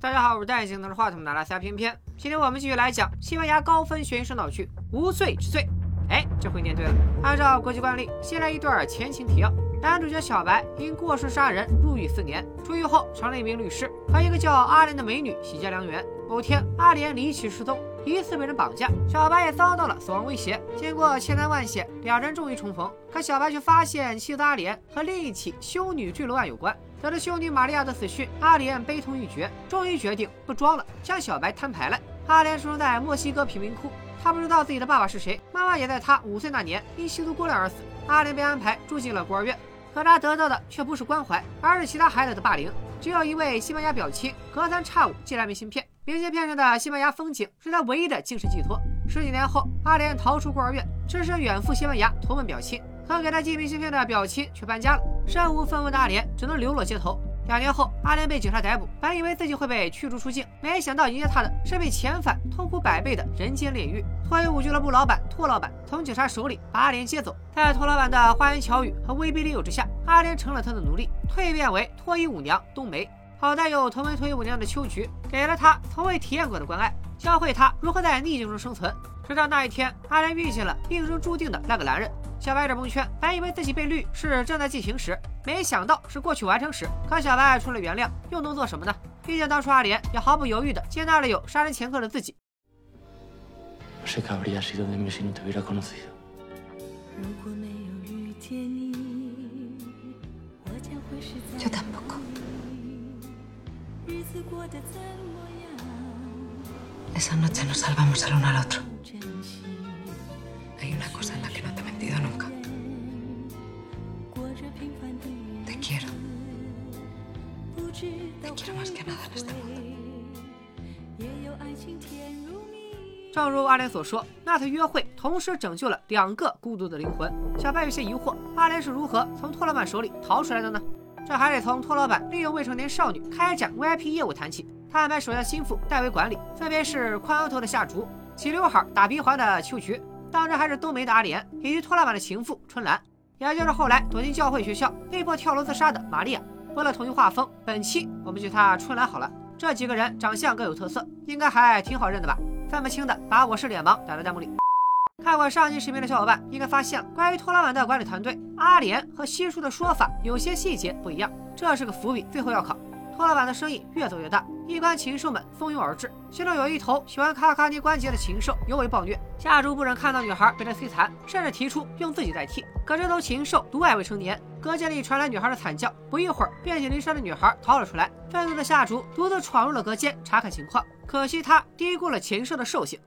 大家好，我是戴眼镜拿着话筒的拉塞偏偏。今天我们继续来讲西班牙高分悬疑声导剧《无罪之罪》。哎，这回念对了。按照国际惯例，先来一段前情提要。男主角小白因过失杀人入狱四年，出狱后成了一名律师，和一个叫阿莲的美女喜结良缘。某天，阿莲离奇失踪，疑似被人绑架，小白也遭到了死亡威胁。经过千难万险，两人终于重逢。可小白却发现妻子阿莲和另一起修女坠楼案有关。得知修女玛利亚的死讯，阿莲悲痛欲绝，终于决定不装了，向小白摊牌了。阿莲出生在墨西哥贫民窟，她不知道自己的爸爸是谁，妈妈也在她五岁那年因吸毒过量而死。阿莲被安排住进了孤儿院。可他得到的却不是关怀，而是其他孩子的霸凌。只有一位西班牙表亲隔三差五寄来明信片，明信片上的西班牙风景是他唯一的精神寄托。十几年后，阿莲逃出孤儿院，只身远赴西班牙投奔表亲。可给他寄明信片的表亲却搬家了，身无分文的阿莲只能流落街头。两年后，阿莲被警察逮捕，本以为自己会被驱逐出境，没想到迎接他的是被遣返痛苦百倍的人间炼狱。脱衣舞俱乐部老板托老板从警察手里把阿莲接走，在托老板的花言巧语和威逼利诱之下，阿莲成了他的奴隶，蜕变为脱衣舞娘冬梅。好在有同为脱衣舞娘的秋菊给了他从未体验过的关爱，教会他如何在逆境中生存。直到那一天，阿莲遇见了命中注定的那个男人。小白有点蒙圈，本以为自己被绿是正在进行时，没想到是过去完成时。可小白除了原谅，又能做什么呢？毕竟当初阿莲也毫不犹豫地接纳了有杀人前科的自己。正如阿莲所说，那次约会同时拯救了两个孤独的灵魂。小白有些疑惑，阿莲是如何从托老板手里逃出来的呢？这还得从托老板利用未成年少女开展 VIP 业务谈起。他安排手下心腹代为管理，分别是宽额头的夏竹、齐刘海打鼻环的秋菊，当然还是冬梅的阿莲，以及托老板的情妇春兰，也就是后来躲进教会学校被迫跳楼自杀的玛利亚。为了统一画风，本期我们就他春兰好了。这几个人长相各有特色，应该还挺好认的吧？分不清的，把我是脸盲打在弹幕里。看过上期视频的小伙伴应该发现，关于托老板的管理团队，阿莲和西叔的说法有些细节不一样，这是个伏笔，最后要考。托老板的生意越做越大，一关禽兽们蜂拥而至，其中有一头喜欢卡卡尼关节的禽兽尤为暴虐。夏竹不忍看到女孩被他摧残，甚至提出用自己代替。可这头禽兽独爱未成年，隔间里传来女孩的惨叫，不一会儿，遍体鳞伤的女孩逃了出来。愤怒的夏竹独自闯入了隔间查看情况，可惜他低估了禽兽的兽性。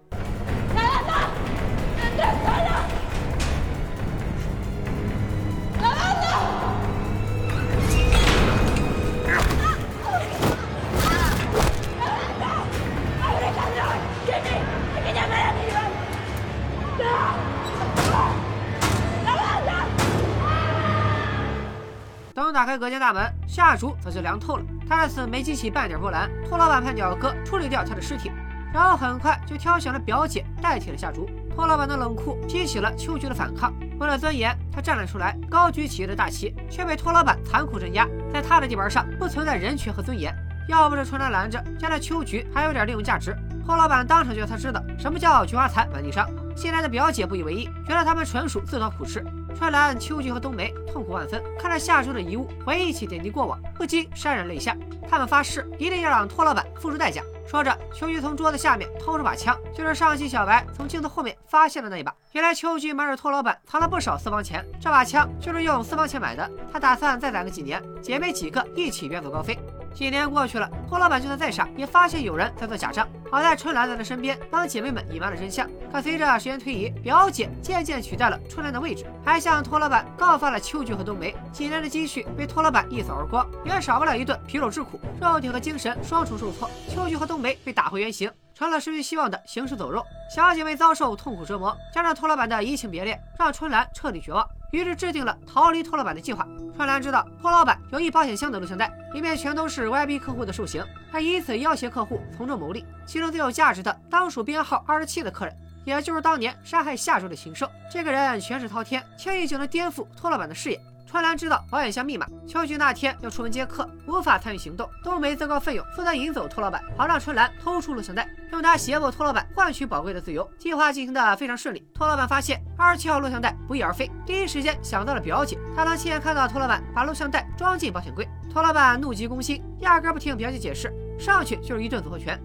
等打开隔间大门，夏竹早就凉透了。他此没激起半点波澜。托老板派鸟哥处理掉他的尸体，然后很快就挑选了表姐代替了夏竹。托老板的冷酷激起了秋菊的反抗。为了尊严，他站了出来，高举企业的大旗，却被托老板残酷镇压。在他的地盘上不存在人权和尊严。要不是春兰拦着，将来秋菊还有点利用价值。托老板当场就让他知道什么叫菊花残满地伤。新来的表姐不以为意，觉得他们纯属自讨苦吃。春兰、秋菊和冬梅痛苦万分，看着夏竹的遗物，回忆起点滴过往，不禁潸然泪下。他们发誓一定要让托老板付出代价。说着，秋菊从桌子下面掏出把枪，就是上期小白从镜子后面发现的那一把。原来秋菊瞒着托老板藏了不少私房钱，这把枪就是用私房钱买的。她打算再攒个几年，姐妹几个一起远走高飞。几年过去了，托老板就算再傻，也发现有人在做假账。好在春兰在他身边，帮姐妹们隐瞒了真相。可随着时间推移，表姐渐渐取代了春兰的位置，还向托老板告发了秋菊和冬梅。几年的积蓄被托老板一扫而光，也少不了一顿皮肉之苦，肉体和精神双重受挫。秋菊和冬梅被打回原形。成了失去希望的行尸走肉，小姐妹遭受痛苦折磨，加上托老板的移情别恋，让春兰彻底绝望，于是制定了逃离托老板的计划。春兰知道托老板有一保险箱的录像带，里面全都是 VIP 客户的受刑，他以此要挟客户从中牟利。其中最有价值的当属编号二十七的客人，也就是当年杀害夏竹的禽兽。这个人权势滔天，轻易就能颠覆托老板的事业。春兰知道保险箱密码，秋菊那天要出门接客，无法参与行动。冬梅自告奋勇负责引走托老板，好让春兰偷出录像带，用它胁迫托老板换取宝贵的自由。计划进行的非常顺利。托老板发现二十七号录像带不翼而飞，第一时间想到了表姐。他能亲眼看到托老板把录像带装进保险柜。托老板怒急攻心，压根不听表姐解释，上去就是一顿组合拳。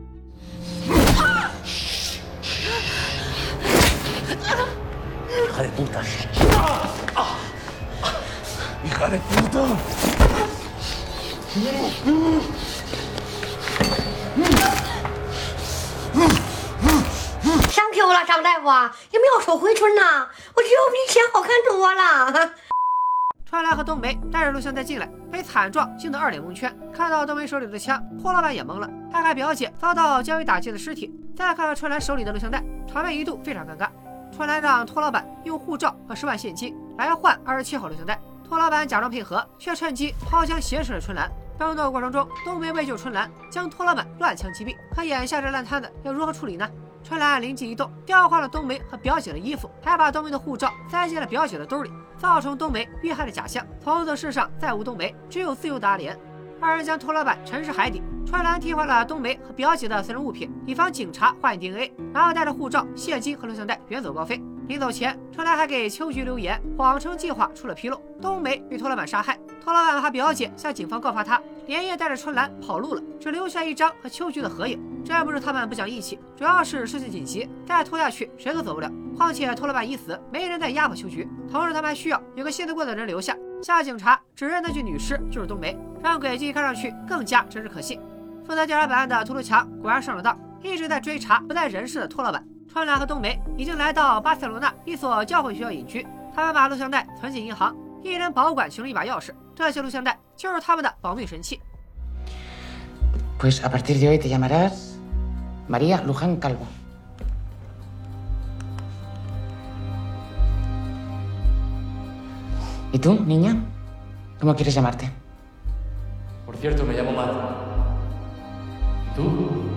啊上 Q 了，张大夫，有没有说回春呐？我觉得我比以前好看多了。川兰和冬梅带着录像带进来，被惨状惊得二脸蒙圈。看到冬梅手里的枪，托老板也懵了。他看表姐遭到教育打击的尸体，再看看川兰手里的录像带，场面一度非常尴尬。川兰让托老板用护照和十万现金来换二十七号录像带，托老板假装配合，却趁机掏枪挟持了春兰。争斗过程中，冬梅为救春兰，将托老板乱枪击毙。可眼下这烂摊子要如何处理呢？春兰灵机一动，调换了冬梅和表姐的衣服，还把冬梅的护照塞进了表姐的兜里，造成冬梅遇害的假象。从此世上再无冬梅，只有自由的阿莲。二人将托老板沉尸海底。春兰替换了冬梅和表姐的私人物品，以防警察化验 DNA，然后带着护照、现金和录像带远走高飞。临走前，春兰还给秋菊留言，谎称计划出了纰漏，冬梅被托老板杀害。托老板怕表姐向警方告发他，连夜带着春兰跑路了，只留下一张和秋菊的合影。这不是他们不讲义气，主要是事情紧急，再拖下去谁都走不了。况且托老板已死，没人再压迫秋菊，同时他们还需要有个信得过的人留下。向警察指认那具女尸就是冬梅，让轨迹看上去更加真实可信。负责调查本案的秃头强果然上了当，一直在追查不在人世的托老板。川兰和冬梅已经来到巴塞罗那一所教会学校隐居，他们把录像带存进银行，一人保管其中一把钥匙。这些录像带就是他们的保命神器。Pues a partir de hoy te llamarás María Luján Calvo. ¿Y tú, niña? ¿Cómo quieres llamarte? Por cierto, me llamo Matt. ¿Y tú?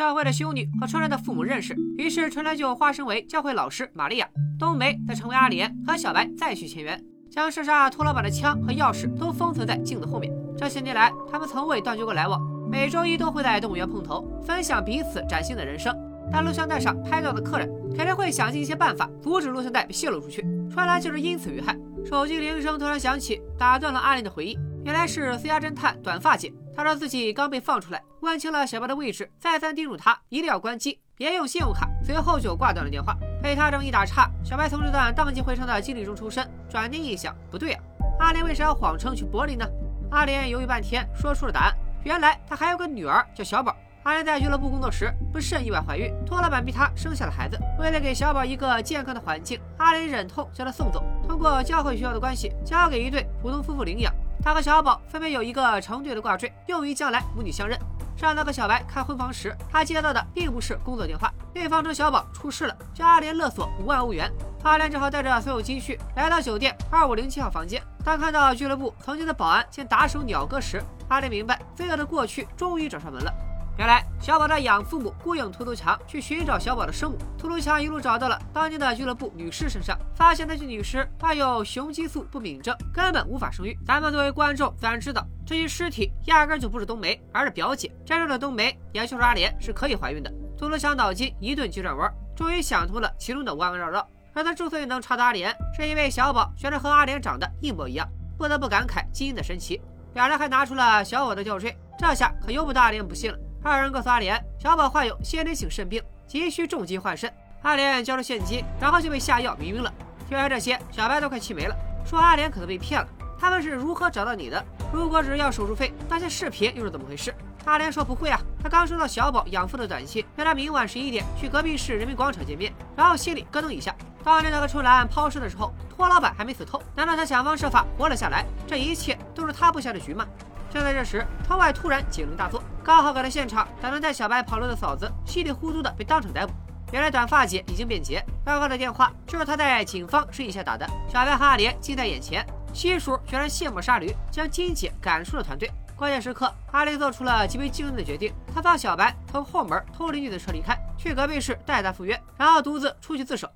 教会的修女和春兰的父母认识，于是春兰就化身为教会老师玛利亚。冬梅则成为阿莲，和小白再续前缘，将射杀托老板的枪和钥匙都封存在镜子后面。这些年来，他们从未断绝过来往，每周一都会在动物园碰头，分享彼此崭新的人生。但录像带上拍到的客人肯定会想尽一切办法阻止录像带被泄露出去，春兰就是因此遇害。手机铃声突然响起，打断了阿莲的回忆。原来是私家侦探短发姐，他说自己刚被放出来，问清了小白的位置，再三叮嘱他一定要关机，别用信用卡。随后就挂断了电话。被他这么一打岔，小白从这段荡气回肠的经历中抽身，转念一想，不对啊，阿莲为啥要谎称去柏林呢？阿莲犹豫半天，说出了答案。原来她还有个女儿叫小宝。阿莲在俱乐部工作时不慎意外怀孕，托老板逼她生下了孩子。为了给小宝一个健康的环境，阿莲忍痛将她送走，通过教会学校的关系交给一对普通夫妇领养。他和小宝分别有一个成对的挂坠，用于将来母女相认。上次和小白看婚房时，他接到的并不是工作电话，对方称小宝出事了，叫阿莲勒索五万欧元。阿莲只好带着所有积蓄来到酒店二五零七号房间。当看到俱乐部曾经的保安先打手鸟哥时，阿莲明白罪恶的过去终于找上门了。原来小宝的养父母雇佣秃头强去寻找小宝的生母，秃头强一路找到了当年的俱乐部女尸身上，发现那具女尸患有雄激素不敏症，根本无法生育。咱们作为观众自然知道，这具尸体压根就不是冬梅，而是表姐。真正的冬梅，也就是阿莲，是可以怀孕的。秃头强脑筋一顿急转弯，终于想通了其中的弯弯绕绕。而他之所以能查到阿莲，是因为小宝学着和阿莲长得一模一样，不得不感慨基因的神奇。两人还拿出了小宝的吊坠，这下可由不得阿莲不信了。二人告诉阿莲，小宝患有先天性肾病，急需重金换肾。阿莲交出现金，然后就被下药迷晕了。听完这些，小白都快气没了，说阿莲可能被骗了。他们是如何找到你的？如果只是要手术费，那些视频又是怎么回事？阿莲说不会啊，他刚收到小宝养父的短信，约他明晚十一点去隔壁市人民广场见面。然后心里咯噔一下，当年那个春兰抛尸的时候，托老板还没死透，难道他想方设法活了下来？这一切都是他布下的局吗？就在这时，窗外突然警铃大作，刚好赶到现场，打算带小白跑路的嫂子稀里糊涂的被当场逮捕。原来短发姐已经变节，刚刚的电话就是她在警方示意下打的。小白和阿莲近在眼前，西叔居然卸磨杀驴，将金姐赶出了团队。关键时刻，阿莲做出了极为惊人的决定，她放小白从后门偷邻居的车离开，去隔壁市带他赴约，然后独自出去自首。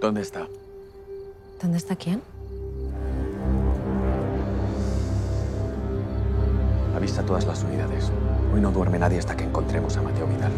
¿Dónde está? ¿Dónde está quién? Avisa todas las unidades. Hoy no duerme nadie hasta que encontremos a Mateo Vidal.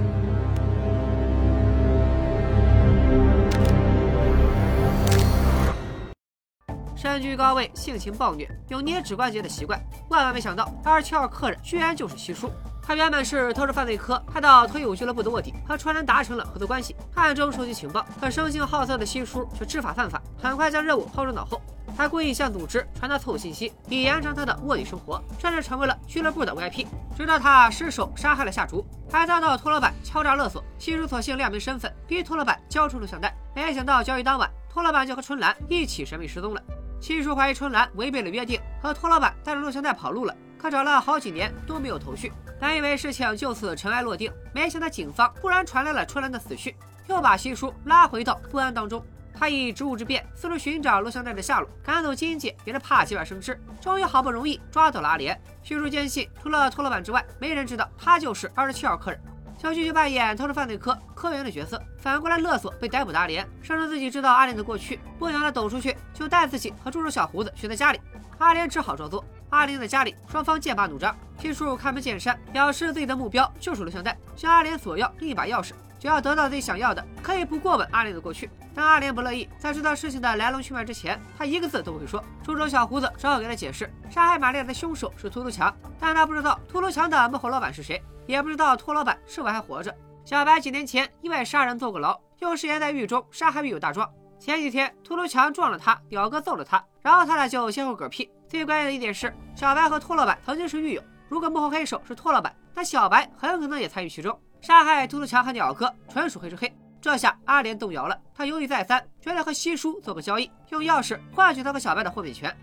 身居高位，性情暴虐，有捏指关节的习惯。万万没想到，二十七号客人居然就是西叔。他原本是偷着犯罪科派到退伍俱乐部的卧底，和川人达成了合作关系，暗中收集情报。可生性好色的西叔却知法犯法，很快将任务抛诸脑后。他故意向组织传达错误信息，以延长他的卧底生活，甚至成为了俱乐部的 VIP。直到他失手杀害了下厨，还遭到托老板敲诈勒索。西叔索性亮明身份，逼托老板交出录像带。没想到交易当晚，托老板就和春兰一起神秘失踪了。七叔怀疑春兰违背了约定，和托老板带着录像带跑路了。可找了好几年都没有头绪，本以为事情就此尘埃落定，没想到警方突然传来了春兰的死讯，又把七叔拉回到不安当中。他以职务之便四处寻找录像带的下落，赶走金姐也是怕节外生枝。终于好不容易抓到了阿莲。七叔坚信，除了托老板之外，没人知道他就是二十七号客人。小旭就扮演偷着犯罪科科员的角色，反过来勒索被逮捕的阿莲，声称自己知道阿莲的过去，不想他抖出去，就带自己和助手小胡子学在家里。阿莲只好照做。阿莲的家里，双方剑拔弩张。七叔开门见山表示自己的目标就是录像带，向阿莲索要另一把钥匙，只要得到自己想要的，可以不过问阿莲的过去。但阿莲不乐意，在知道事情的来龙去脉之前，他一个字都不会说。助手小胡子只好给他解释，杀害玛丽亚的凶手是秃头强，但他不知道秃头强的幕后老板是谁。也不知道托老板是否还活着。小白几年前意外杀人坐过牢，又誓言在狱中杀害狱友大壮。前几天秃头强撞了他，表哥揍了他，然后他俩就先后嗝屁。最关键的一点是，小白和托老板曾经是狱友，如果幕后黑手是托老板，那小白很可能也参与其中，杀害秃头强和鸟哥纯属黑吃黑。这下阿莲动摇了，他犹豫再三，决定和西叔做个交易，用钥匙换取他和小白的豁免权。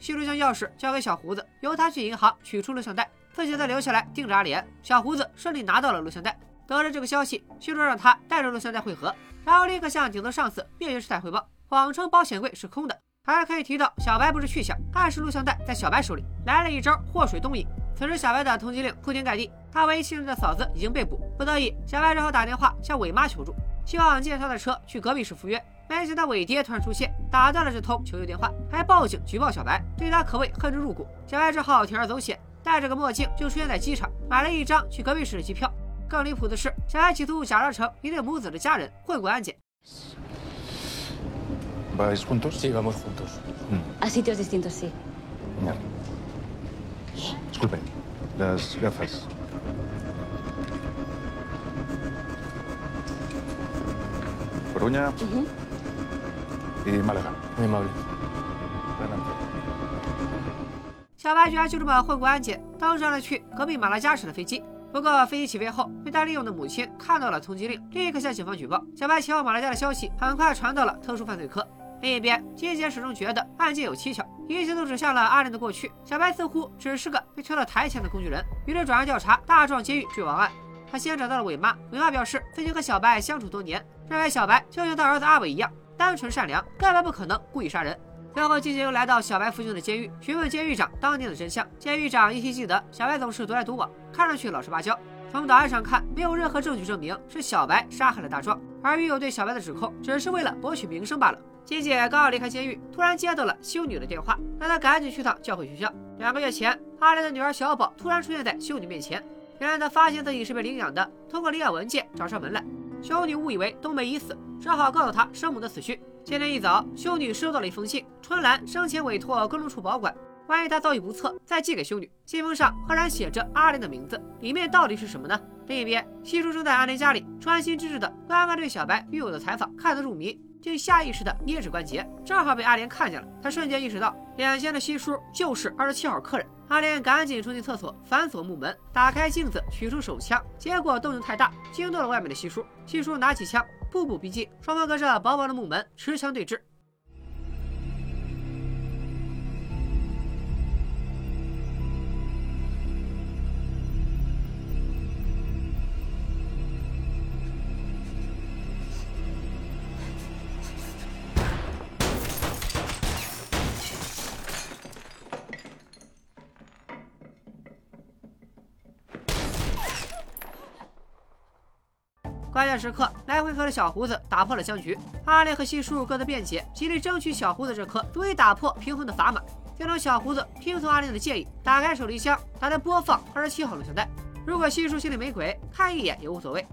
西叔将钥匙交给小胡子，由他去银行取出录像带。自己则留下来盯着阿莲，小胡子顺利拿到了录像带。得知这个消息，西叔让他带着录像带汇合，然后立刻向顶头上司命运师太汇报，谎称保险柜是空的，还可以提到小白不知去向，暗示录像带在小白手里。来了一招祸水东引。此时小白的通缉令铺天盖地，他唯一信任的嫂子已经被捕，不得已，小白只好打电话向伟妈求助，希望借他的车去隔壁市赴约。没想到伟爹突然出现，打断了这通求救电话，还报警举报小白，对他可谓恨之入骨。小白只好铤而走险。戴着个墨镜就出现在机场，买了一张去隔壁市的机票。更离谱的是，小白企图假装成一对母子的家人混过安检。¿Vais juntos? Sí, vamos juntos. A sitios distintos, sí. Ya. Disculpe, las gafas. Coruña y Málaga. Muy amable. Adelante. 小白居然就这么混过安检，登上了去隔壁马拉加市的飞机。不过飞机起飞后，被他利用的母亲看到了通缉令，立刻向警方举报。小白前往马拉加的消息很快传到了特殊犯罪科。另一边，金姐始终觉得案件有蹊跷，一切都指向了阿莲的过去。小白似乎只是个被推到台前的工具人，于是转而调查大壮监狱坠亡案。他先找到了伟妈，伟妈表示自己和小白相处多年，认为小白就像他儿子阿伟一样单纯善良，根本不可能故意杀人。最后，金姐又来到小白服刑的监狱，询问监狱长当年的真相。监狱长依稀记得，小白总是独来独往，看上去老实巴交。从档案上看，没有任何证据证明是小白杀害了大壮，而狱友对小白的指控只是为了博取名声罢了。金姐刚要离开监狱，突然接到了修女的电话，让她赶紧去趟教会学校。两个月前，阿莲的女儿小宝突然出现在修女面前，原来她发现自己是被领养的，通过领养文件找上门来。修女误以为冬梅已死，只好告诉她生母的死讯。今天一早，修女收到了一封信，春兰生前委托公证处保管，万一她遭遇不测，再寄给修女。信封上赫然写着阿莲的名字，里面到底是什么呢？另一边，西叔正在阿莲家里专心致志的观看对小白狱友的采访，看得入迷，竟下意识地捏指关节，正好被阿莲看见了。他瞬间意识到，眼前的西叔就是二十七号客人。阿莲赶紧冲进厕所，反锁木门，打开镜子，取出手枪，结果动静太大，惊动了外面的西叔。西叔拿起枪。步步逼近，双方隔着薄薄的木门持枪对峙。关键时刻，来回合的小胡子打破了僵局。阿莲和西叔各自辩解，极力争取小胡子这颗足以打破平衡的砝码。最终，小胡子听从阿莲的建议，打开手提箱，打算播放二十七号录像带。如果西叔心里没鬼，看一眼也无所谓。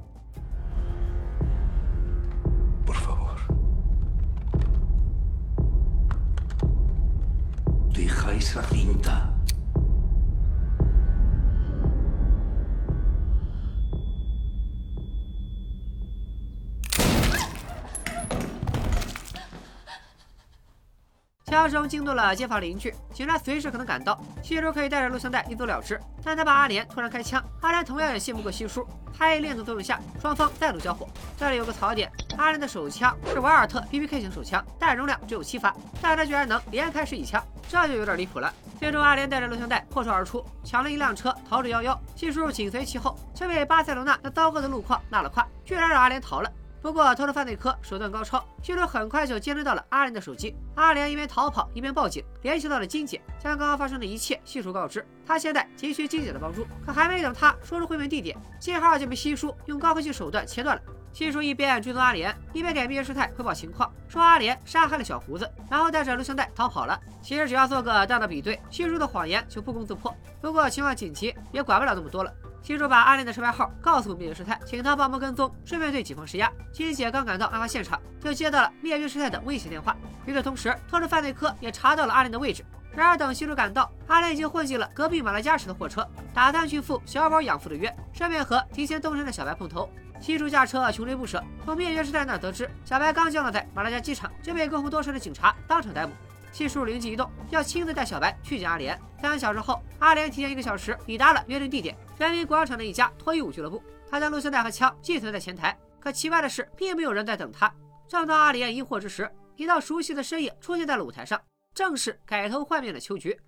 枪声惊动了街坊邻居，警察随时可能赶到。西叔可以带着录像带一走了之，但他怕阿莲突然开枪，阿莲同样也信不过西叔。拍链子作用下，双方再度交火。这里有个槽点，阿莲的手枪是瓦尔特 BBK 型手枪，弹容量只有七发，但他居然能连开十几枪，这就有点离谱了。最终，阿莲带着录像带破窗而出，抢了一辆车，逃之夭夭。西叔紧随其后，却被巴塞罗那那糟糕的路况纳了胯，居然让阿莲逃了。不过，偷偷犯罪科手段高超，西叔很快就监听到了阿莲的手机。阿莲一边逃跑一边报警，联系到了金姐，将刚刚发生的一切细数告知。他现在急需金姐的帮助，可还没等他说出会面地点，信号就被西叔用高科技手段切断了。西叔一边追踪阿莲，一边给灭绝师太汇报情况，说阿莲杀害了小胡子，然后带着录像带逃跑了。其实只要做个大的比对，西叔的谎言就不攻自破。不过情况紧急，也管不了那么多了。西叔把阿莲的车牌号告诉灭绝师太，请他帮忙跟踪，顺便对警方施压。金姐刚赶到案发现场，就接到了灭绝师太的威胁电话。与此同时，特殊犯罪科也查到了阿莲的位置。然而等西主赶到，阿莲已经混进了隔壁马拉加市的货车，打算去赴小宝养父的约，顺便和提前动身的小白碰头。西主驾车穷追不舍，从灭绝师太那得知，小白刚降落在马拉加机场，就被跟红多时的警察当场逮捕。西叔灵机一动，要亲自带小白去见阿莲。三小时后，阿莲提前一个小时抵达了约定地点——人民广场的一家脱衣舞俱乐部。他将录像带和枪寄存在前台，可奇怪的是，并没有人在等他。正当阿莲疑惑之时，一道熟悉的身影出现在了舞台上，正是改头换面的秋菊。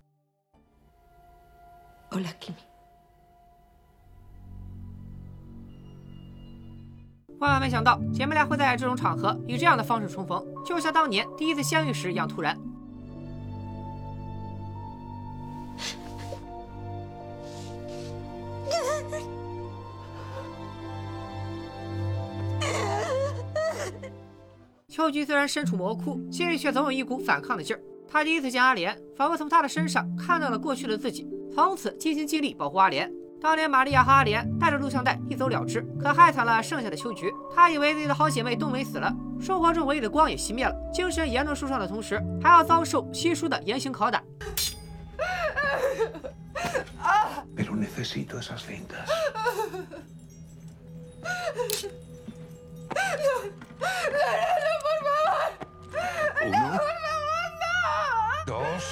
万万没想到，姐妹俩会在这种场合以这样的方式重逢，就像当年第一次相遇时一样突然。秋菊虽然身处魔窟，心里却总有一股反抗的劲儿。她第一次见阿莲，仿佛从她的身上看到了过去的自己，从此尽心尽力保护阿莲。当年玛利亚和阿莲带着录像带一走了之，可害惨了剩下的秋菊。她以为自己的好姐妹冬梅死了，生活中唯一的光也熄灭了，精神严重受伤的同时，还要遭受西叔的严刑拷打。Pero necesito esas cintas. Uno. Dos.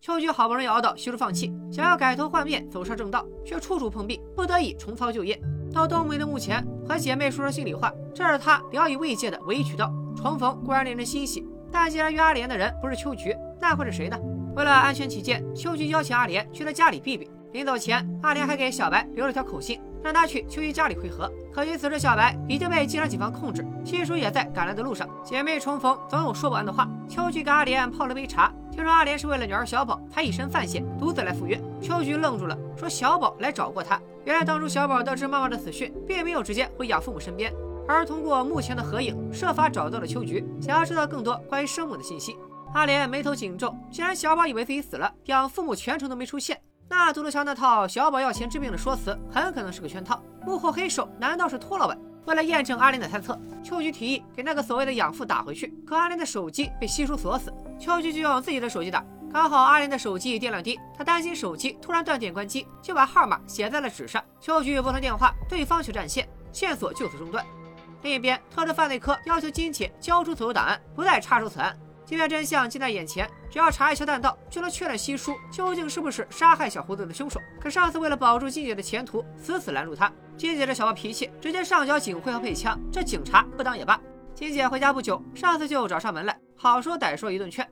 秋菊好不容易熬到西叔放弃，想要改头换面走上正道，却处处碰壁，不得已重操旧业，到冬梅的墓前和姐妹说说心里话，这是她聊以慰藉的唯一渠道。重逢固然令人欣喜，但既然约阿莲的人不是秋菊，那会是谁呢？为了安全起见，秋菊邀请阿莲去她家里避避。临走前，阿莲还给小白留了条口信，让他去秋菊家里会合。可惜此时小白已经被机场警方控制，西叔也在赶来的路上。姐妹重逢，总有说不完的话。秋菊给阿莲泡了杯茶，听说阿莲是为了女儿小宝才以身犯险，独自来赴约。秋菊愣住了，说小宝来找过他。原来当初小宝得知妈妈的死讯，并没有直接回养父母身边，而通过墓前的合影，设法找到了秋菊，想要知道更多关于生母的信息。阿莲眉头紧皱，既然小宝以为自己死了，养父母全程都没出现。那独乐桥那套小宝要钱治病的说辞，很可能是个圈套。幕后黑手难道是托老板？为了验证阿莲的猜测，秋菊提议给那个所谓的养父打回去。可阿莲的手机被西叔锁死，秋菊就用自己的手机打。刚好阿莲的手机电量低，她担心手机突然断电关机，就把号码写在了纸上。秋菊拨通电话，对方却占线，线索就此中断。另一边，特侦犯罪科要求金姐交出所有档案，不再插手此案。即便真相近在眼前，只要查一下弹道，就能确认西叔究竟是不是杀害小胡子的凶手。可上司为了保住金姐的前途，死死拦住他。金姐这小暴脾气，直接上交警徽和配枪，这警察不当也罢。金姐回家不久，上司就找上门来，好说歹说一顿劝。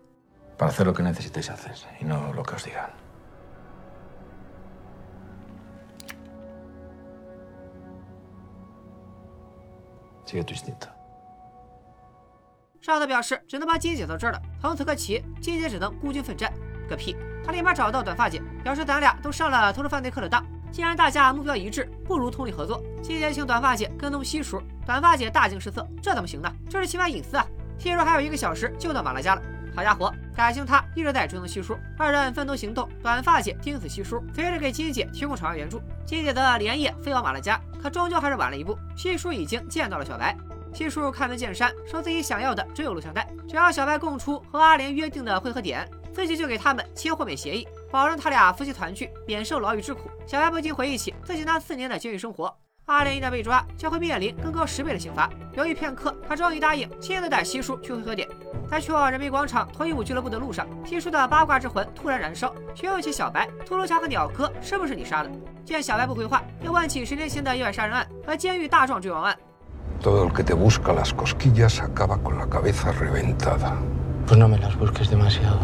上司表示只能帮金姐到这儿了，从此刻起，金姐只能孤军奋战。个屁！他立马找到短发姐，表示咱俩都上了投资犯罪课的当，既然大家目标一致，不如通力合作。金姐请短发姐跟踪西叔，短发姐大惊失色，这怎么行呢？这是侵犯隐私啊！西叔还有一个小时就到马拉加了，好家伙，感情他一直在追踪西叔，二人分头行动，短发姐盯死西叔，随时给金姐提供场外援助。金姐则连夜飞往马拉家，可终究还是晚了一步，西叔已经见到了小白。七叔开门见山说自己想要的只有录像带，只要小白供出和阿莲约定的汇合点，自己就给他们签豁免协议，保证他俩夫妻团聚，免受牢狱之苦。小白不禁回忆起自己那四年的监狱生活，阿莲一旦被抓，将会面临更高十倍的刑罚。犹豫片刻，他终于答应亲自带西叔去汇合点。在去往人民广场脱衣舞俱乐部的路上，西叔的八卦之魂突然燃烧，询问起小白、秃噜强和鸟哥是不是你杀的。见小白不回话，又问起十年前的意外杀人案和监狱大壮坠亡案。Todo el que te busca las cosquillas acaba con la cabeza reventada. Pues no me las busques demasiado.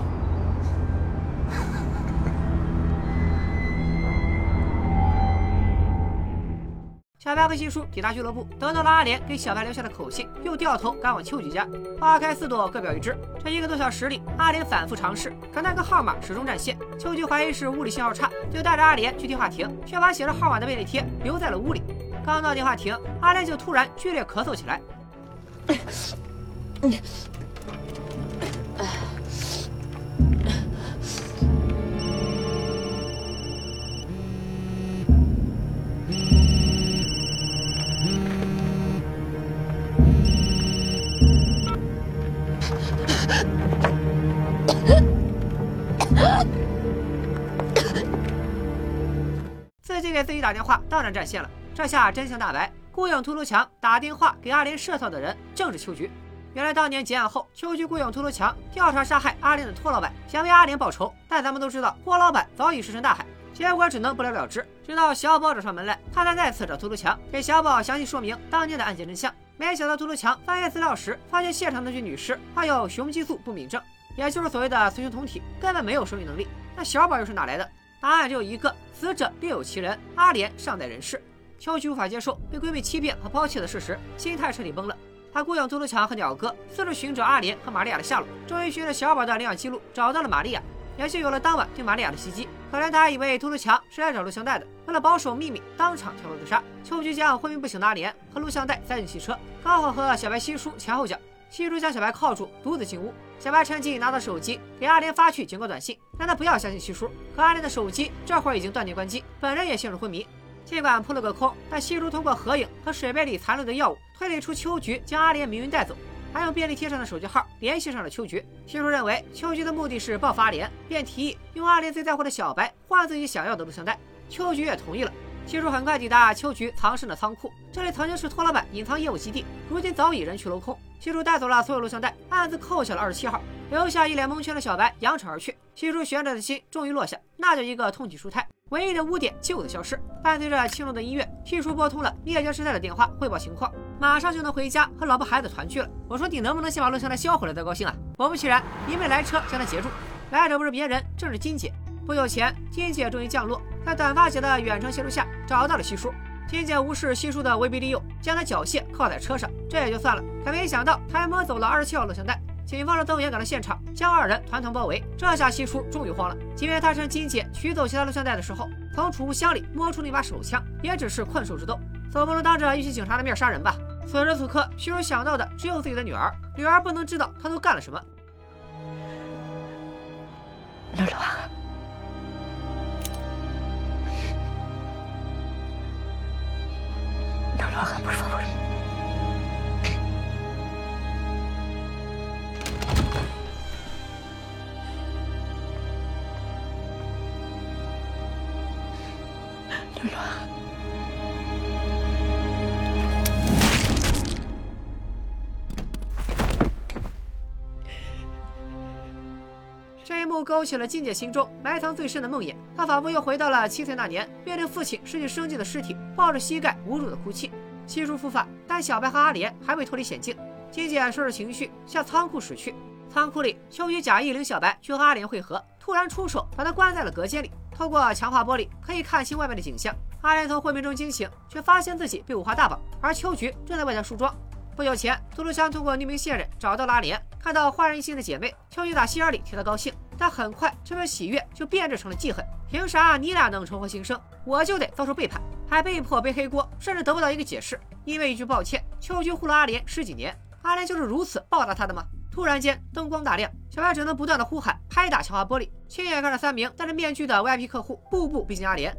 小白和西叔抵达俱乐部，得到了阿莲给小白留下的口信，又掉头赶往秋菊家。花开四朵，各表一枝。这一个多小时里，阿莲反复尝试，可那个号码始终占线。秋菊怀疑是屋里信号差，就带着阿莲去电话亭，却把写着号码的便利贴留在了屋里。刚到电话亭，阿莲就突然剧烈咳嗽起来。自己给自己打电话，当然占线了。这下真相大白，雇佣秃头强打电话给阿莲设套的人正是秋菊。原来当年结案后，秋菊雇佣秃头强调查杀害阿莲的托老板，想为阿莲报仇。但咱们都知道，郭老板早已石沉大海，结果只能不了了之。直到小宝找上门来，他才再次找秃头强给小宝详细说明当年的案件真相。没想到秃头强翻阅资料时，发现现场那具女尸患有雄激素不敏症，也就是所谓的雌雄同体，根本没有生育能力。那小宝又是哪来的？答案只有一个：死者另有其人，阿莲尚在人世。秋菊无法接受被闺蜜欺骗和抛弃的事实，心态彻底崩了。她雇佣秃噜强和鸟哥四处寻找阿莲和玛利亚的下落，终于循着小宝的领养记录找到了玛利亚，也就有了当晚对玛利亚的袭击。可怜他还以为秃噜强是来找录像带的，为了保守秘密，当场跳楼自杀。秋菊将昏迷不醒的阿莲和录像带塞进汽车，刚好和小白西叔前后脚。西叔将小白铐住，独自进屋。小白趁机拿到手机，给阿莲发去警告短信，让他不要相信西叔。可阿莲的手机这会儿已经断电关机，本人也陷入昏迷。尽管扑了个空，但西叔通过合影和水杯里残留的药物推理出秋菊将阿莲迷晕带走，还用便利贴上的手机号联系上了秋菊。西叔认为秋菊的目的是报复阿莲，便提议用阿莲最在乎的小白换自己想要的录像带。秋菊也同意了。西叔很快抵达秋菊藏身的仓库，这里曾经是托老板隐藏业务基地，如今早已人去楼空。西叔带走了所有录像带，暗自扣下了二十七号，留下一脸蒙圈的小白扬长而去。西叔悬着的心终于落下，那叫一个痛起舒泰。唯一的污点就此消失。伴随着轻柔的音乐，西叔拨通了灭绝师太的电话，汇报情况，马上就能回家和老婆孩子团聚了。我说你能不能先把录像带销毁了再高兴啊？果不其然，一面来车将他截住，来者不是别人，正是金姐。不久前，金姐终于降落，在短发姐的远程协助下，找到了西叔。金姐无视西叔的威逼利诱，将他缴械铐在车上，这也就算了。可没想到，他还摸走了二十七号录像带。警方的增援赶到现场，将二人团团包围。这下西叔终于慌了。即便他趁金姐取走其他录像带的时候，从储物箱里摸出了一把手枪，也只是困兽之斗，总不能当着一群警察的面杀人吧？此时此刻，西叔想到的只有自己的女儿，女儿不能知道他都干了什么。No lo haga. No lo haga, por favor. No 这一幕勾起了金姐心中埋藏最深的梦魇，她仿佛又回到了七岁那年，面对父亲失去生机的尸体，抱着膝盖无助的哭泣。悉数伏法，但小白和阿莲还未脱离险境。金姐收拾情绪，向仓库驶去。仓库里，秋雨假意领小白去和阿莲会合，突然出手把他关在了隔间里。透过强化玻璃，可以看清外面的景象。阿莲从昏迷中惊醒，却发现自己被五花大绑，而秋菊正在为他梳妆。不久前，杜鲁强通过匿名线人找到了阿莲，看到焕然一新的姐妹，秋菊打心眼里替她高兴。但很快这份喜悦就变质成了记恨。凭啥你俩能重获新生，我就得遭受背叛，还被迫背黑锅，甚至得不到一个解释？因为一句抱歉，秋菊护了阿莲十几年，阿莲就是如此报答他的吗？突然间，灯光大亮，小白只能不断的呼喊，拍打强化玻璃，亲眼看着三名戴着面具的 VIP 客户步步逼近阿莲。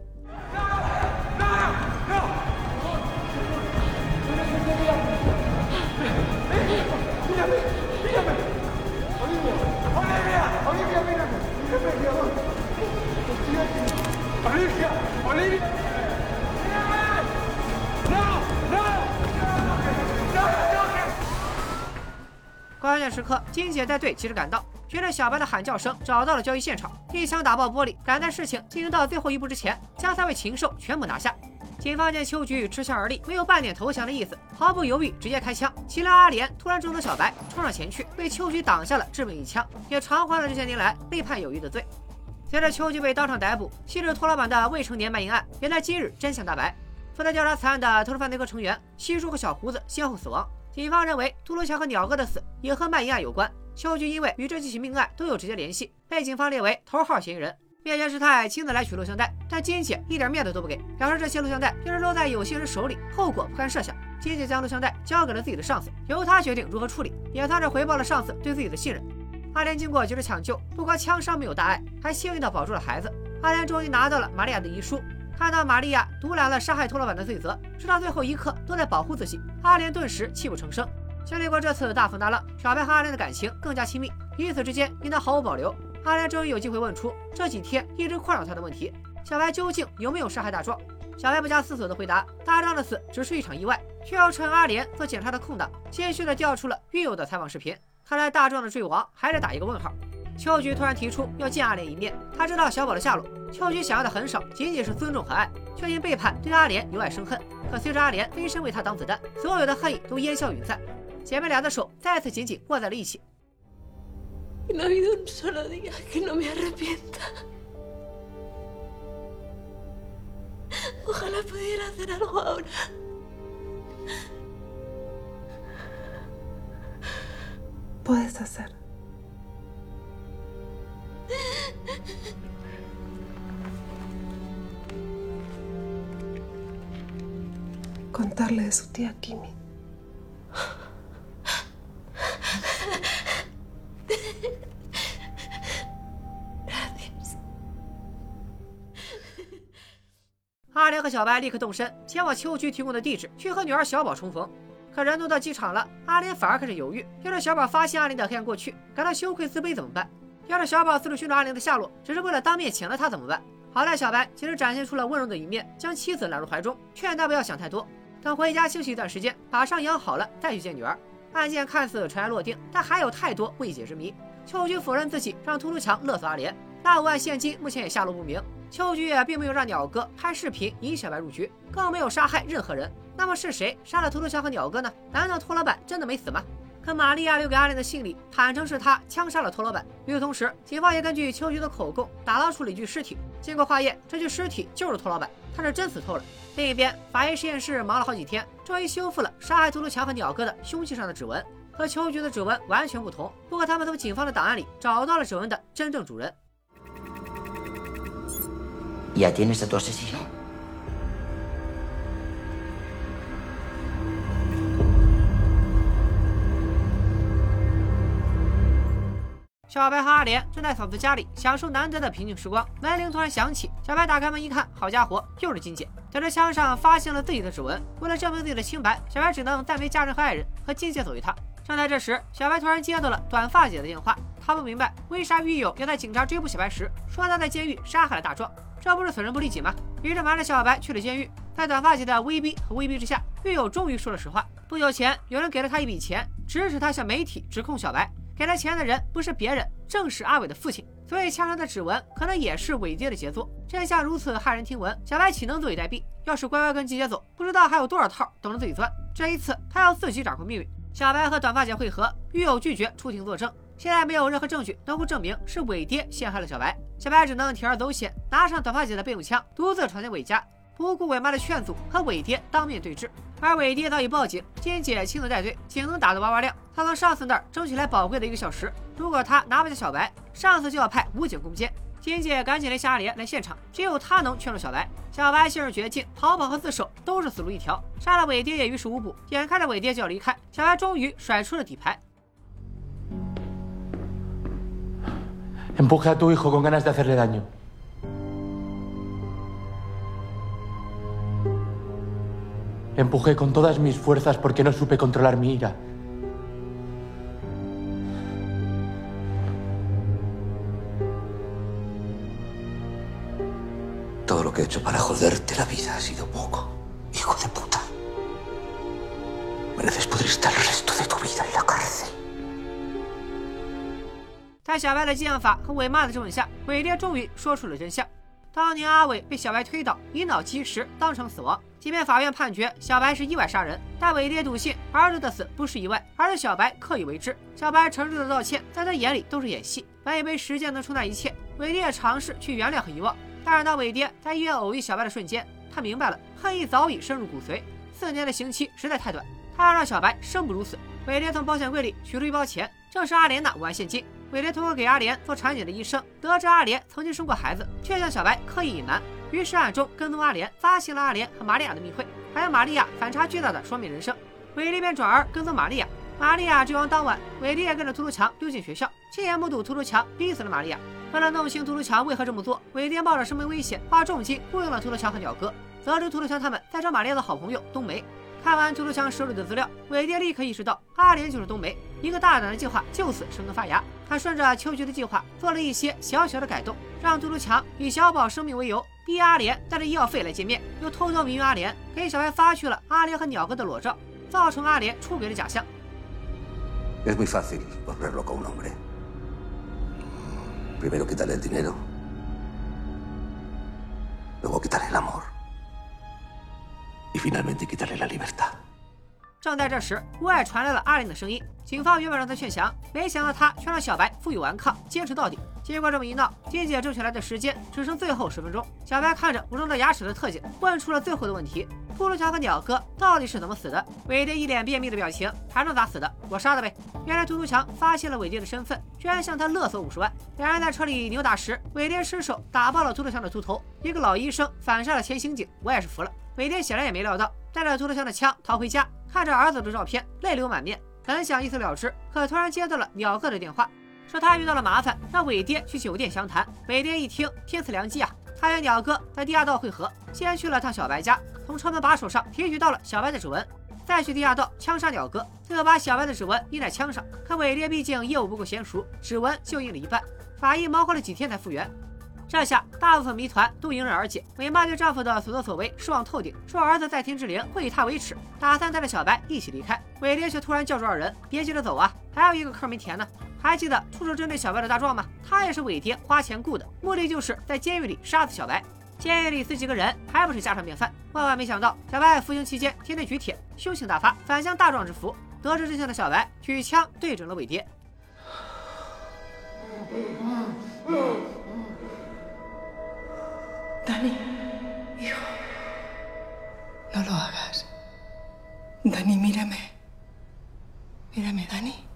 键时刻，金姐带队及时赶到，随着小白的喊叫声找到了交易现场，一枪打爆玻璃，赶在事情进行到最后一步之前，将三位禽兽全部拿下。警方见秋菊持枪而立，没有半点投降的意思，毫不犹豫直接开枪。岂料阿莲突然挣脱小白，冲上前去，被秋菊挡下了致命一枪，也偿还了这些年来背叛友谊的罪。随着秋菊被当场逮捕，昔日托老板的未成年卖淫案也在今日真相大白。负责调查此案的特殊犯罪科成员西叔和小胡子先后死亡。警方认为，秃噜强和鸟哥的死也和卖淫案有关。秋菊因为与这几起命案都有直接联系，被警方列为头号嫌疑人。面前师太亲自来取录像带，但金姐一点面子都不给，表示这些录像带要是落在有心人手里，后果不堪设想。金姐将录像带交给了自己的上司，由他决定如何处理，也算是回报了上司对自己的信任。阿莲经过及时抢救，不光枪伤没有大碍，还幸运地保住了孩子。阿莲终于拿到了玛利亚的遗书。看到玛利亚独揽了杀害托老板的罪责，直到最后一刻都在保护自己，阿莲顿时泣不成声。经历过这次大风大浪，小白和阿莲的感情更加亲密，彼此之间应当毫无保留。阿莲终于有机会问出这几天一直困扰他的问题：小白究竟有没有杀害大壮？小白不假思索的回答：大壮的死只是一场意外。却要趁阿莲做检查的空档，谦虚的调出了狱友的采访视频。看来大壮的坠亡还得打一个问号。秋菊突然提出要见阿莲一面，他知道小宝的下落。秋菊想要的很少，仅仅是尊重和爱，却因背叛对阿莲由爱生恨。可随着阿莲飞身为他挡子弹，所有的恨意都烟消云散。姐妹俩的手再次紧紧握在了一起。Contarle de su tía Kimi. 阿莲和小白立刻动身，前往秋菊提供的地址，去和女儿小宝重逢。可人都到机场了，阿莲反而开始犹豫：要是小宝发现阿莲的黑暗过去，感到羞愧自卑怎么办？要是小宝四处寻找阿莲的下落，只是为了当面请了他怎么办？好在小白及时展现出了温柔的一面，将妻子揽入怀中，劝她不要想太多。等回家休息一段时间，把伤养好了再去见女儿。案件看似尘埃落定，但还有太多未解之谜。秋菊否认自己让秃头强勒索阿莲，大五万现金目前也下落不明。秋菊也并没有让鸟哥拍视频引小白入局，更没有杀害任何人。那么是谁杀了秃头强和鸟哥呢？难道托老板真的没死吗？可玛利亚留给阿莲的信里坦诚是他枪杀了托老板。与此同时，警方也根据秋菊的口供打捞出了一具尸体。经过化验，这具尸体就是托老板，他是真死透了。另一边，法医实验室忙了好几天，终于修复了杀害秃噜强和鸟哥的凶器上的指纹，和秋菊的指纹完全不同。不过，他们从警方的档案里找到了指纹的真正主人。小白和阿莲正在嫂子家里享受难得的平静时光，门铃突然响起。小白打开门一看，好家伙，又是金姐，在这枪上发现了自己的指纹。为了证明自己的清白，小白只能暂没家人和爱人，和金姐走一趟。正在这时，小白突然接到了短发姐的电话。他不明白为啥狱友要在警察追捕小白时说他在监狱杀害了大壮，这不是损人不利己吗？于是瞒着小白去了监狱。在短发姐的威逼和威逼之下，狱友终于说了实话。不久前，有人给了他一笔钱，指使他向媒体指控小白。给他钱的人不是别人，正是阿伟的父亲。所以枪上的指纹可能也是伟爹的杰作。真相如此骇人听闻，小白岂能坐以待毙？要是乖乖跟季姐走，不知道还有多少套等着自己钻。这一次，他要自己掌控命运。小白和短发姐会合，狱友拒绝出庭作证。现在没有任何证据能够证明是伟爹陷害了小白，小白只能铤而走险，拿上短发姐的备用枪，独自闯进伟家。不顾伟妈的劝阻，和伟爹当面对质。而伟爹早已报警，金姐亲自带队，警能打得哇哇亮。他从上司那儿争取来宝贵的一个小时，如果他拿不下小白，上司就要派武警攻坚。金姐赶紧联系阿莲来现场，只有他能劝住小白。小白陷入绝境，逃跑和自首都是死路一条，杀了伟爹也于事无补。眼看着伟爹就要离开，小白终于甩出了底牌。Empujé con todas mis fuerzas porque no supe controlar mi ira. Todo lo que he hecho para joderte la vida ha sido poco, hijo de puta. Mereces poder estar el resto de tu vida en la cárcel. 在小白的激将法和伟妈的质问下，伟爹终于说出了真相。当年阿伟被小白推倒，以脑击石，当场死亡。 即便法院判决小白是意外杀人，但伟爹笃信儿子的死不是意外，而是小白刻意为之。小白诚挚的道歉，在他眼里都是演戏。本以为时间能冲淡一切，伟爹也尝试去原谅和遗忘。但是当伟爹在医院偶遇小白的瞬间，他明白了，恨意早已深入骨髓。四年的刑期实在太短，他要让小白生不如死。伟爹从保险柜里取出一包钱，正是阿莲的五万现金。伟爹通过给阿莲做产检的医生，得知阿莲曾经生过孩子，却向小白刻意隐瞒，于是暗中跟踪阿莲，发现了阿莲和玛利亚的密会，还有玛利亚反差巨大的双面人生。伟爹便转而跟踪玛利亚。玛利亚坠亡当晚，伟爹也跟着秃头强溜进学校，亲眼目睹秃头强逼死了玛利亚。为了弄清秃头强为何这么做，伟爹冒着生命危险，花重金雇佣了秃头强和鸟哥。得知秃头强他们在找玛利亚的好朋友冬梅。看完秃头强手里的资料，伟爹立刻意识到阿莲就是冬梅。一个大胆的计划就此生根发芽。他顺着秋菊的计划做了一些小小的改动，让秃头强以小宝生命为由，逼阿莲带着医药费来见面，又偷偷迷晕阿莲，给小白发去了阿莲和鸟哥的裸照，造成阿莲出轨的假象。Finalmente quitarle la libertad. 正在这时，屋外传来了阿莲的声音。警方原本让他劝降，没想到他却让小白负隅顽抗，坚持到底。结果这么一闹，金姐争取来的时间只剩最后十分钟。小白看着武装到牙齿的特警，问出了最后的问题：秃噜强和鸟哥到底是怎么死的？伟爹一脸便秘的表情，还能咋死的？我杀的呗！原来秃噜强发现了伟爹的身份，居然向他勒索五十万。两人在车里扭打时，伟爹失手打爆了秃噜强的秃头。一个老医生反杀了前刑警，我也是服了。伟爹显然也没料到，带着秃噜强的枪逃回家，看着儿子的照片，泪流满面。本想一死了之，可突然接到了鸟哥的电话，说他遇到了麻烦，让伟爹去酒店详谈。伟爹一听，天赐良机啊！他约鸟哥在地下道会合，先去了趟小白家，从车门把手上提取到了小白的指纹，再去地下道枪杀鸟哥，最后把小白的指纹印在枪上。可伟爹毕竟业务不够娴熟，指纹就印了一半，法医忙活了几天才复原。这下大部分谜团都迎刃而解。伟妈对丈夫的所作所为失望透顶，说儿子在天之灵会以她为耻，打算带着小白一起离开。伟爹却突然叫住二人：“别急着走啊，还有一个坑没填呢。还记得出手针对小白的大壮吗？他也是伟爹花钱雇的，目的就是在监狱里杀死小白。监狱里死几个人还不是家常便饭？万万没想到，小白服刑期间天天举铁，凶性大发，反将大壮制服。得知真相的小白举枪对准了伟爹。” Dani, hijo, no lo hagas. Dani, mírame. Mírame, Dani.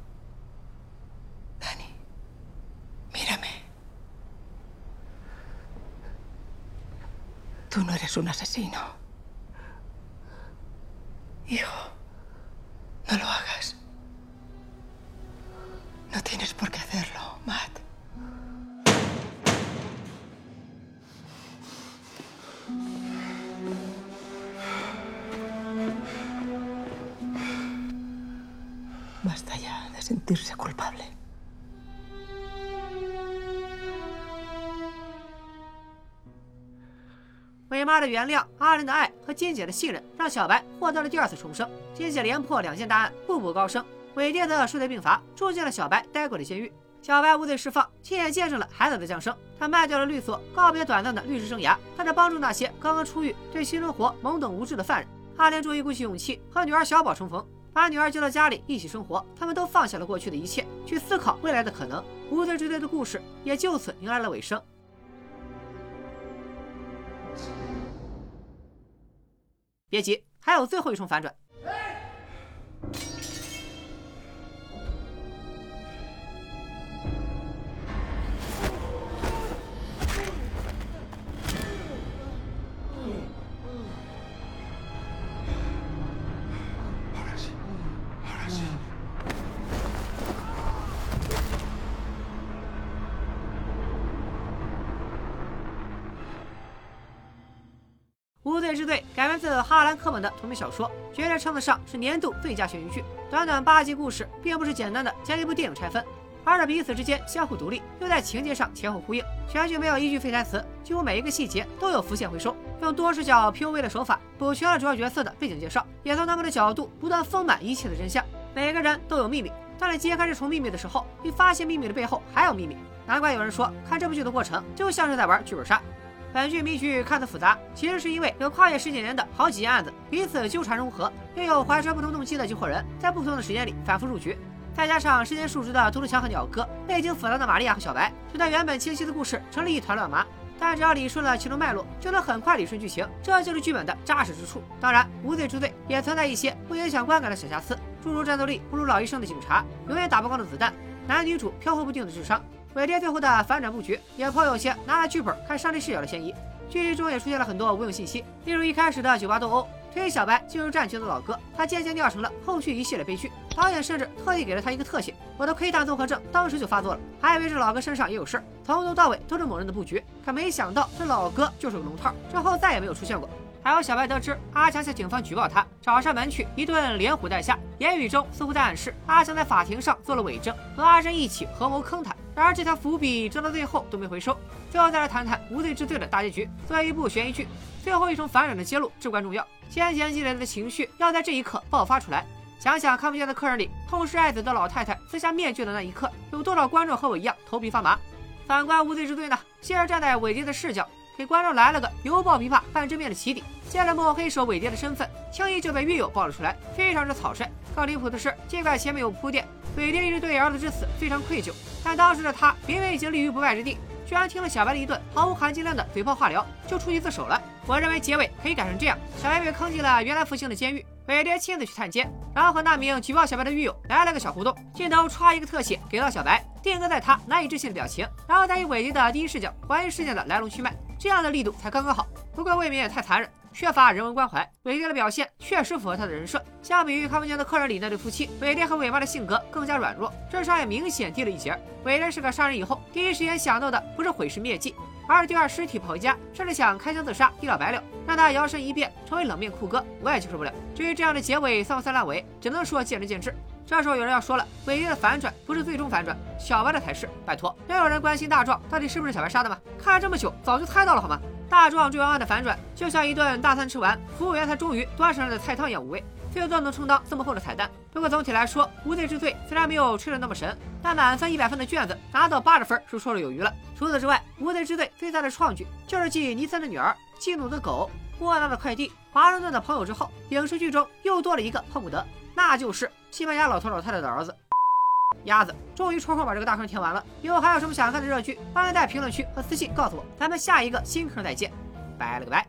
Dani, mírame. Tú no eres un asesino. Hijo, no lo hagas. No tienes por qué hacerlo, Matt. 妈的原谅、阿莲的爱和金姐的信任，让小白获得了第二次重生。金姐连破两件大案，步步高升。伟爹则数罪并罚，住进了小白待过的监狱。小白无罪释放，亲眼见证了孩子的降生。他卖掉了律所，告别短暂的律师生涯，开始帮助那些刚刚出狱、对新生活懵懂无知的犯人。阿莲终于鼓起勇气和女儿小宝重逢，把女儿接到家里一起生活。他们都放下了过去的一切，去思考未来的可能。无罪之罪的故事也就此迎来了尾声。别急，还有最后一重反转。无罪之罪改编自哈兰·科本的同名小说，绝对称得上是年度最佳悬疑剧。短短八集故事，并不是简单的将一部电影拆分，而是彼此之间相互独立，又在情节上前后呼应。全剧没有一句废台词，几乎每一个细节都有浮现回收，用多视角 POV 的手法补全了主要角色的背景介绍，也从他们的角度不断丰满一切的真相。每个人都有秘密，当你揭开这重秘密的时候，你发现秘密的背后还有秘密。难怪有人说，看这部剧的过程就像是在玩剧本杀。本剧谜局看似复杂，其实是因为有跨越十几年的好几件案子彼此纠缠融合，又有怀揣不同动机的集伙人在不同的时间里反复入局，再加上时间数值的秃头强和鸟哥，背景复杂的玛利亚和小白，使得原本清晰的故事成了一团乱麻。但只要理顺了其中脉络，就能很快理顺剧情，这就是剧本的扎实之处。当然，无罪之罪也存在一些不影响观感的小瑕疵，诸如战斗力不如老医生的警察，永远打不光的子弹，男女主飘忽不定的智商。尾爹最后的反转布局也颇有些拿了剧本看上帝视角的嫌疑。剧中也出现了很多无用信息，例如一开始的酒吧斗殴推小白进入战局的老哥，他渐渐酿成了后续一系列悲剧。导演甚至特意给了他一个特写，我的窥探综合症当时就发作了，还以为这老哥身上也有事儿从头到尾都是某人的布局。可没想到这老哥就是个龙套，之后再也没有出现过。还有小白得知阿强向警方举报他，找上门去一顿连唬带吓，言语中似乎在暗示阿强在法庭上做了伪证，和阿珍一起合谋坑他。而这条伏笔直到最后都没回收。最后再来谈谈无罪之罪的大结局。作为一部悬疑剧，最后一重反转的揭露至关重要，先前积累的情绪要在这一刻爆发出来。想想看不见的客人里，痛失爱子的老太太撕下面具的那一刻，有多少观众和我一样头皮发麻？反观无罪之罪呢？先是站在伟爹的视角，给观众来了个犹抱琵琶半遮面的起底，接着摸黑手伟爹的身份，轻易就被狱友爆了出来，非常之草率。更离谱的是，尽管前面有铺垫，伟爹一直对儿子之死非常愧疚，但当时的他明明已经立于不败之地，居然听了小白的一顿毫无含金量的嘴炮化疗，就出去自首了。我认为结尾可以改成这样：小白被坑进了原来复兴的监狱，伟爹亲自去探监，然后和那名举报小白的狱友来了个小互动，镜头歘一个特写给到小白，定格在他难以置信的表情，然后再以伟爹的第一视角还原事件的来龙去脉，这样的力度才刚刚好。不过未免也太残忍。缺乏人文关怀，伟爹的表现确实符合他的人设。相比于看不见的客人里那对夫妻，伟爹和伟妈的性格更加软弱，智商也明显低了一截。伟爹是个杀人以后，第一时间想到的不是毁尸灭迹，而是丢下尸体跑回家，甚至想开枪自杀，一了百了，让他摇身一变成为冷面酷哥，我也接受不了。至于这样的结尾丧不算烂尾，只能说见仁见智。这时候有人要说了，伟爹的反转不是最终反转，小白的才是。拜托，没有人关心大壮到底是不是小白杀的吗？看了这么久，早就猜到了好吗？大壮追完案的反转，就像一顿大餐吃完，服务员才终于端上来的菜汤一样无味，最多能充当这么厚的彩蛋。不过总体来说，无罪之罪虽然没有吹得那么神，但满分一百分的卷子拿到八十分是绰绰有余了。除此之外，无罪之罪最大的创举就是继尼森的女儿、基努的狗、莫纳的快递、华盛顿的朋友之后，影视剧中又多了一个碰不得，那就是西班牙老头老太太的儿子。鸭子终于抽空把这个大坑填完了。以后还有什么想看的热剧，欢迎在评论区和私信告诉我。咱们下一个新坑再见，拜了个拜。